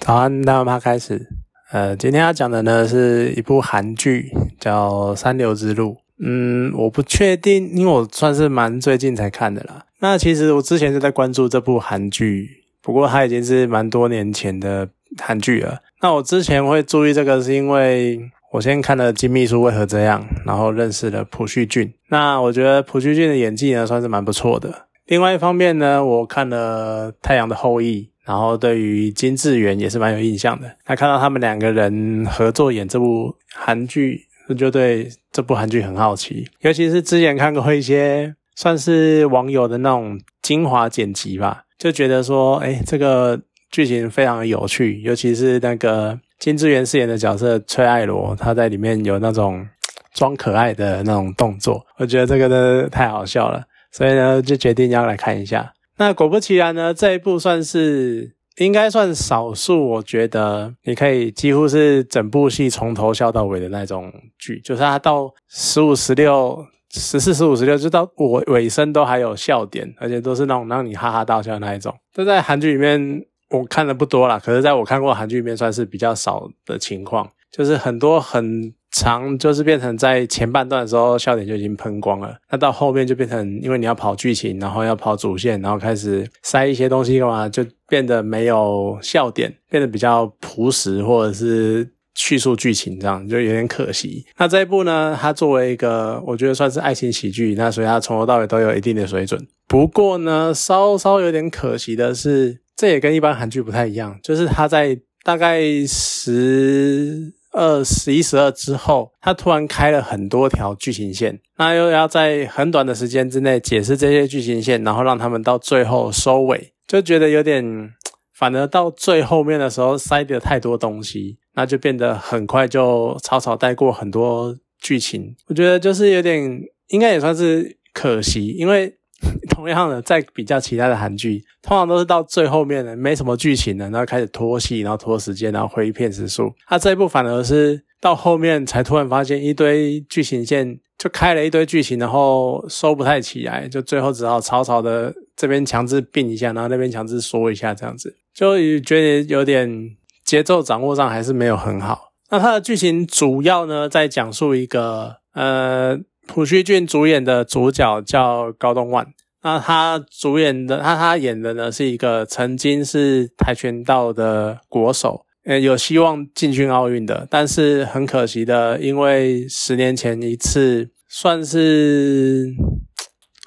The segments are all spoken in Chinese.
早安，大妈开始。呃，今天要讲的呢是一部韩剧，叫《三流之路》。嗯，我不确定，因为我算是蛮最近才看的啦。那其实我之前就在关注这部韩剧，不过它已经是蛮多年前的韩剧了。那我之前会注意这个，是因为我先看了《金秘书为何这样》，然后认识了朴叙俊。那我觉得朴叙俊的演技呢，算是蛮不错的。另外一方面呢，我看了《太阳的后裔》。然后对于金智媛也是蛮有印象的。那看到他们两个人合作演这部韩剧，就对这部韩剧很好奇。尤其是之前看过一些算是网友的那种精华剪辑吧，就觉得说，哎，这个剧情非常的有趣。尤其是那个金智媛饰演的角色崔爱罗，她在里面有那种装可爱的那种动作，我觉得这个呢太好笑了，所以呢就决定要来看一下。那果不其然呢，这一部算是应该算少数，我觉得你可以几乎是整部戏从头笑到尾的那种剧，就是它到十五、十六、十四、十五、十六，就到尾尾声都还有笑点，而且都是那种让你哈哈大笑的那一种。这在韩剧里面我看的不多啦，可是在我看过韩剧里面算是比较少的情况，就是很多很。长就是变成在前半段的时候笑点就已经喷光了，那到后面就变成因为你要跑剧情，然后要跑主线，然后开始塞一些东西干嘛，就变得没有笑点，变得比较朴实或者是叙述剧情这样，就有点可惜。那这一部呢，它作为一个我觉得算是爱情喜剧，那所以它从头到尾都有一定的水准。不过呢，稍稍有点可惜的是，这也跟一般韩剧不太一样，就是它在大概十。二十一十二之后，他突然开了很多条剧情线，那又要在很短的时间之内解释这些剧情线，然后让他们到最后收尾，就觉得有点，反而到最后面的时候塞的太多东西，那就变得很快就草草带过很多剧情。我觉得就是有点，应该也算是可惜，因为。同样的，在比较其他的韩剧，通常都是到最后面的没什么剧情了，然后开始拖戏，然后拖时间，然后挥片时数。他这一部反而是到后面才突然发现一堆剧情线，就开了一堆剧情，然后收不太起来，就最后只好草草的这边强制并一下，然后那边强制缩一下，这样子就觉得有点节奏掌握上还是没有很好。那它的剧情主要呢，在讲述一个呃。朴叙俊主演的主角叫高东万，那他主演的他他演的呢是一个曾经是跆拳道的国手，呃，有希望进军奥运的，但是很可惜的，因为十年前一次算是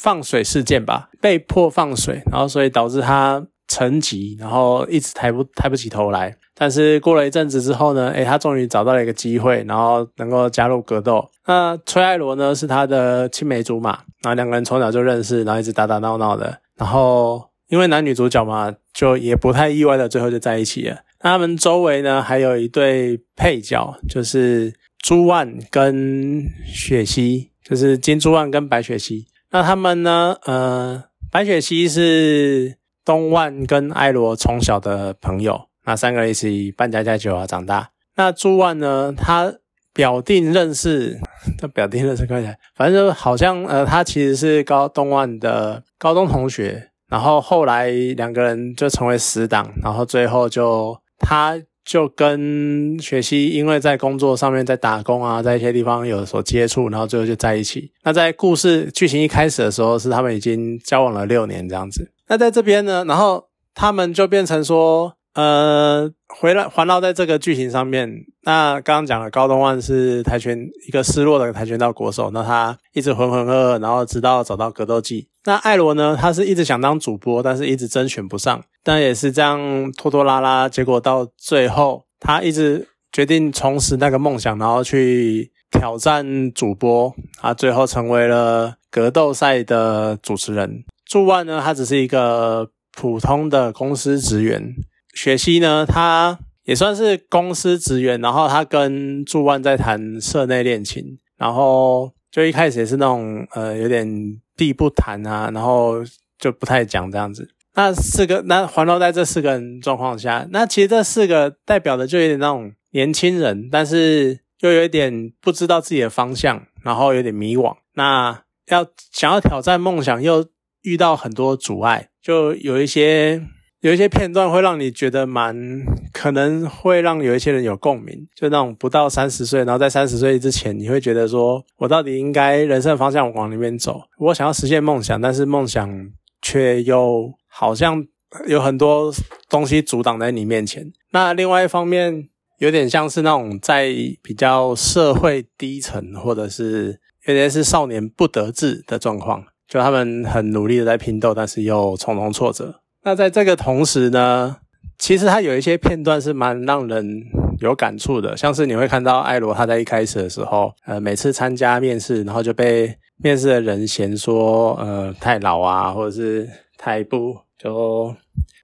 放水事件吧，被迫放水，然后所以导致他沉寂，然后一直抬不抬不起头来。但是过了一阵子之后呢，诶，他终于找到了一个机会，然后能够加入格斗。那崔爱罗呢，是他的青梅竹马，然后两个人从小就认识，然后一直打打闹闹的。然后因为男女主角嘛，就也不太意外的，最后就在一起了。那他们周围呢，还有一对配角，就是朱万跟雪溪，就是金朱万跟白雪溪。那他们呢，呃，白雪溪是东万跟艾罗从小的朋友。那三个人一起扮家家酒啊长大。那朱万呢？他表弟认识，他表弟认识看起来，反正就好像呃，他其实是高东万的高中同学。然后后来两个人就成为死党。然后最后就他就跟雪溪，因为在工作上面在打工啊，在一些地方有所接触，然后最后就在一起。那在故事剧情一开始的时候，是他们已经交往了六年这样子。那在这边呢，然后他们就变成说。呃，回来环绕在这个剧情上面。那刚刚讲了，高东万是跆拳一个失落的跆拳道国手，那他一直浑浑噩噩，然后直到找到格斗技。那艾罗呢，他是一直想当主播，但是一直甄选不上，但也是这样拖拖拉拉，结果到最后，他一直决定重拾那个梦想，然后去挑战主播。他最后成为了格斗赛的主持人。朱万呢，他只是一个普通的公司职员。雪溪呢，他也算是公司职员，然后他跟祝万在谈社内恋情，然后就一开始也是那种呃有点避不谈啊，然后就不太讲这样子。那四个那环绕在这四个人状况下，那其实这四个代表的就有点那种年轻人，但是又有一点不知道自己的方向，然后有点迷惘。那要想要挑战梦想，又遇到很多阻碍，就有一些。有一些片段会让你觉得蛮可能会让有一些人有共鸣，就那种不到三十岁，然后在三十岁之前，你会觉得说我到底应该人生方向往里面走？我想要实现梦想，但是梦想却又好像有很多东西阻挡在你面前。那另外一方面，有点像是那种在比较社会低层，或者是有点是少年不得志的状况，就他们很努力的在拼斗，但是又重重挫折。那在这个同时呢，其实他有一些片段是蛮让人有感触的，像是你会看到艾罗他在一开始的时候，呃，每次参加面试，然后就被面试的人嫌说，呃，太老啊，或者是太不就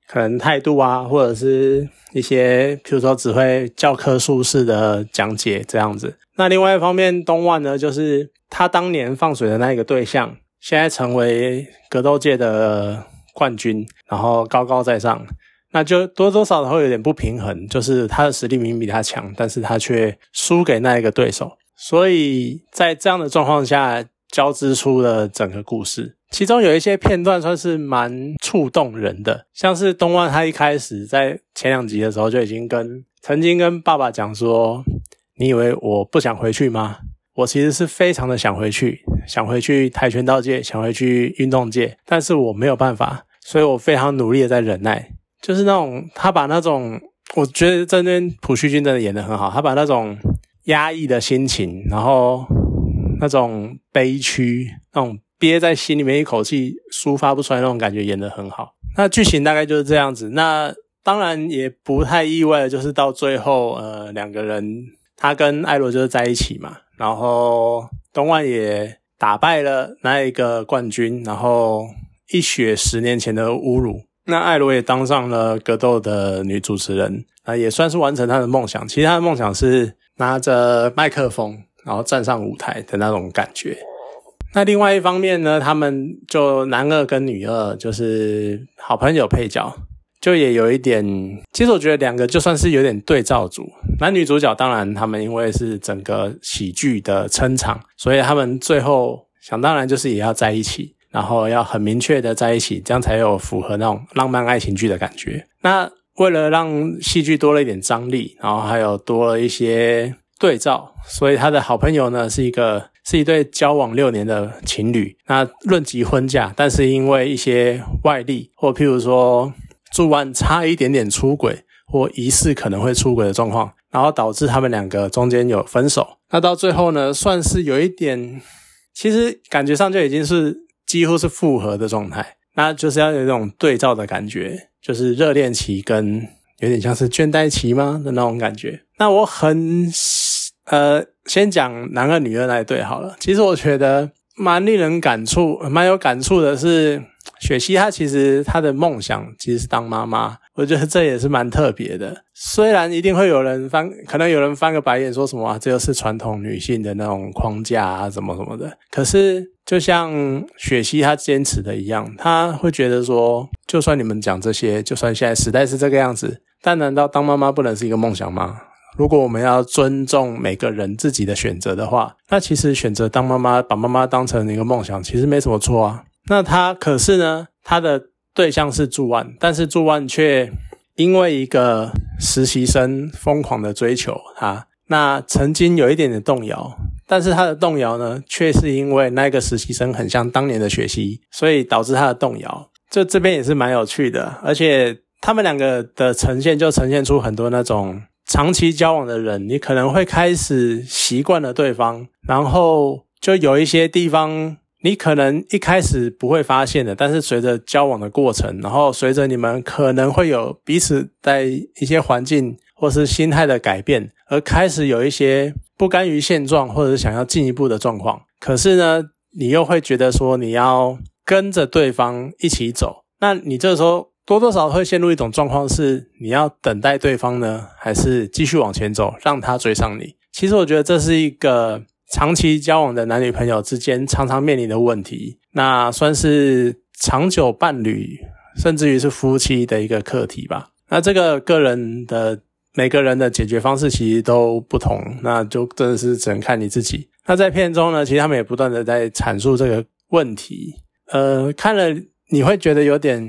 可能态度啊，或者是一些譬如说只会教科书式的讲解这样子。那另外一方面，东万呢，就是他当年放水的那一个对象，现在成为格斗界的。冠军，然后高高在上，那就多多少少会有点不平衡，就是他的实力明明比他强，但是他却输给那一个对手，所以在这样的状况下交织出了整个故事。其中有一些片段算是蛮触动人的，像是东万他一开始在前两集的时候就已经跟曾经跟爸爸讲说：“你以为我不想回去吗？我其实是非常的想回去，想回去跆拳道界，想回去运动界，但是我没有办法。”所以我非常努力的在忍耐，就是那种他把那种，我觉得这边朴叙俊真的演的很好，他把那种压抑的心情，然后那种悲屈，那种憋在心里面一口气抒发不出来那种感觉演的很好。那剧情大概就是这样子。那当然也不太意外的就是到最后，呃，两个人他跟艾罗就是在一起嘛，然后东万也打败了那一个冠军，然后。一雪十年前的侮辱，那艾罗也当上了格斗的女主持人，啊，也算是完成她的梦想。其实她的梦想是拿着麦克风，然后站上舞台的那种感觉。那另外一方面呢，他们就男二跟女二就是好朋友配角，就也有一点。其实我觉得两个就算是有点对照组，男女主角当然他们因为是整个喜剧的撑场，所以他们最后想当然就是也要在一起。然后要很明确的在一起，这样才有符合那种浪漫爱情剧的感觉。那为了让戏剧多了一点张力，然后还有多了一些对照，所以他的好朋友呢是一个是一对交往六年的情侣。那论及婚嫁，但是因为一些外力，或譬如说祝万差一点点出轨，或疑似可能会出轨的状况，然后导致他们两个中间有分手。那到最后呢，算是有一点，其实感觉上就已经是。几乎是复合的状态，那就是要有一种对照的感觉，就是热恋期跟有点像是倦怠期吗的那种感觉。那我很呃，先讲男二女二那一对好了。其实我觉得蛮令人感触，蛮有感触的是。雪溪她其实她的梦想其实是当妈妈，我觉得这也是蛮特别的。虽然一定会有人翻，可能有人翻个白眼说什么啊，这就是传统女性的那种框架啊，什么什么的。可是就像雪溪她坚持的一样，她会觉得说，就算你们讲这些，就算现在时代是这个样子，但难道当妈妈不能是一个梦想吗？如果我们要尊重每个人自己的选择的话，那其实选择当妈妈，把妈妈当成一个梦想，其实没什么错啊。那他可是呢，他的对象是祝万，但是祝万却因为一个实习生疯狂的追求他，那曾经有一点点动摇，但是他的动摇呢，却是因为那个实习生很像当年的学习，所以导致他的动摇。就这边也是蛮有趣的，而且他们两个的呈现就呈现出很多那种长期交往的人，你可能会开始习惯了对方，然后就有一些地方。你可能一开始不会发现的，但是随着交往的过程，然后随着你们可能会有彼此在一些环境或是心态的改变，而开始有一些不甘于现状或者想要进一步的状况。可是呢，你又会觉得说你要跟着对方一起走，那你这时候多多少会陷入一种状况，是你要等待对方呢，还是继续往前走，让他追上你？其实我觉得这是一个。长期交往的男女朋友之间常常面临的问题，那算是长久伴侣，甚至于是夫妻的一个课题吧。那这个个人的每个人的解决方式其实都不同，那就真的是只能看你自己。那在片中呢，其实他们也不断的在阐述这个问题，呃，看了你会觉得有点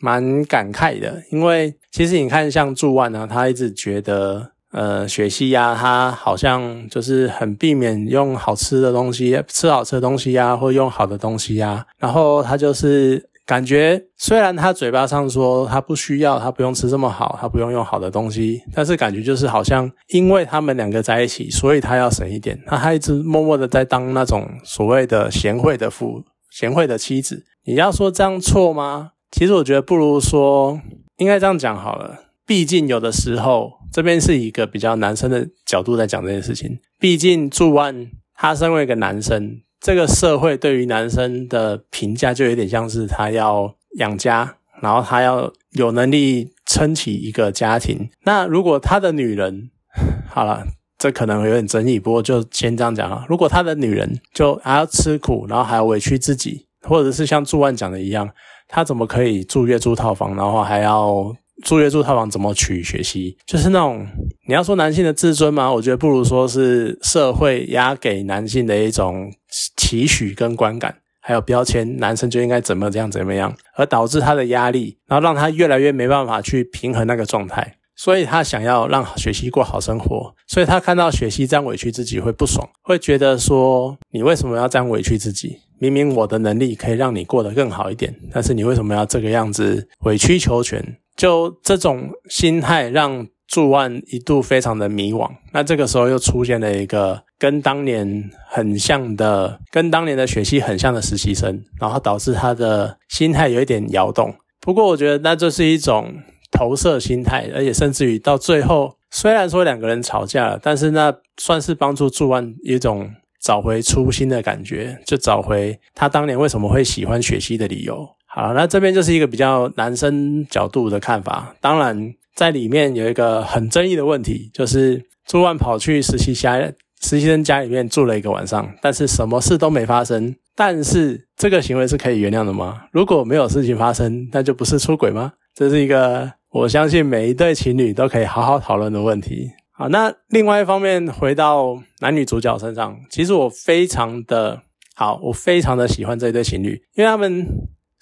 蛮感慨的，因为其实你看像祝万呢，他一直觉得。呃，雪溪呀，他好像就是很避免用好吃的东西，吃好吃的东西呀，或用好的东西呀。然后他就是感觉，虽然他嘴巴上说他不需要，他不用吃这么好，他不用用好的东西，但是感觉就是好像因为他们两个在一起，所以他要省一点。那他一直默默的在当那种所谓的贤惠的父、贤惠的妻子。你要说这样错吗？其实我觉得不如说，应该这样讲好了。毕竟有的时候，这边是一个比较男生的角度在讲这件事情。毕竟祝万他身为一个男生，这个社会对于男生的评价就有点像是他要养家，然后他要有能力撑起一个家庭。那如果他的女人，好了，这可能有点争议，不过就先这样讲了。如果他的女人就还要吃苦，然后还要委屈自己，或者是像祝万讲的一样，他怎么可以住月租套房，然后还要？住月住套房怎么取学习？就是那种你要说男性的自尊吗？我觉得不如说是社会压给男性的一种期许跟观感，还有标签，男生就应该怎么这样怎么样，而导致他的压力，然后让他越来越没办法去平衡那个状态，所以他想要让学习过好生活，所以他看到学习这样委屈自己会不爽，会觉得说你为什么要这样委屈自己？明明我的能力可以让你过得更好一点，但是你为什么要这个样子委曲求全？就这种心态，让祝万一度非常的迷惘。那这个时候又出现了一个跟当年很像的，跟当年的雪溪很像的实习生，然后导致他的心态有一点摇动。不过我觉得那就是一种投射心态，而且甚至于到最后，虽然说两个人吵架了，但是那算是帮助祝万一种找回初心的感觉，就找回他当年为什么会喜欢雪溪的理由。好，那这边就是一个比较男生角度的看法。当然，在里面有一个很争议的问题，就是朱万跑去实习家实习生家里面住了一个晚上，但是什么事都没发生。但是这个行为是可以原谅的吗？如果没有事情发生，那就不是出轨吗？这是一个我相信每一对情侣都可以好好讨论的问题。好，那另外一方面，回到男女主角身上，其实我非常的好，我非常的喜欢这一对情侣，因为他们。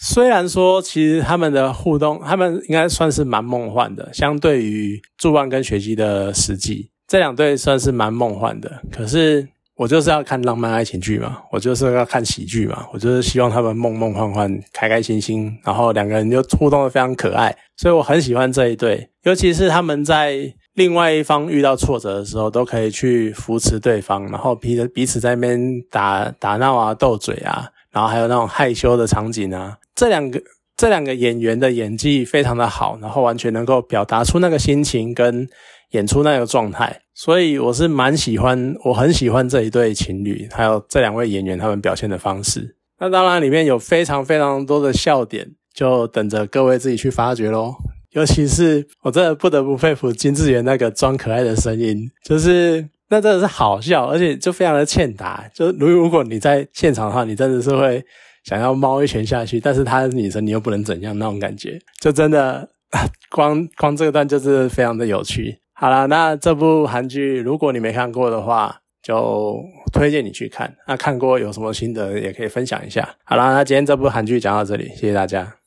虽然说，其实他们的互动，他们应该算是蛮梦幻的。相对于祝万跟雪姬的实际，这两对算是蛮梦幻的。可是我就是要看浪漫爱情剧嘛，我就是要看喜剧嘛，我就是希望他们梦梦幻幻、开开心心，然后两个人就互动的非常可爱。所以我很喜欢这一对，尤其是他们在另外一方遇到挫折的时候，都可以去扶持对方，然后彼此彼此在那边打打闹啊、斗嘴啊。然后还有那种害羞的场景啊，这两个这两个演员的演技非常的好，然后完全能够表达出那个心情跟演出那个状态，所以我是蛮喜欢，我很喜欢这一对情侣，还有这两位演员他们表现的方式。那当然里面有非常非常多的笑点，就等着各位自己去发掘喽。尤其是我真的不得不佩服金智媛那个装可爱的声音，就是。那真的是好笑，而且就非常的欠打。就如如果你在现场的话，你真的是会想要猫一拳下去。但是她是女生，你又不能怎样那种感觉，就真的 光光这个段就是非常的有趣。好了，那这部韩剧如果你没看过的话，就推荐你去看。那看过有什么心得也可以分享一下。好了，那今天这部韩剧讲到这里，谢谢大家。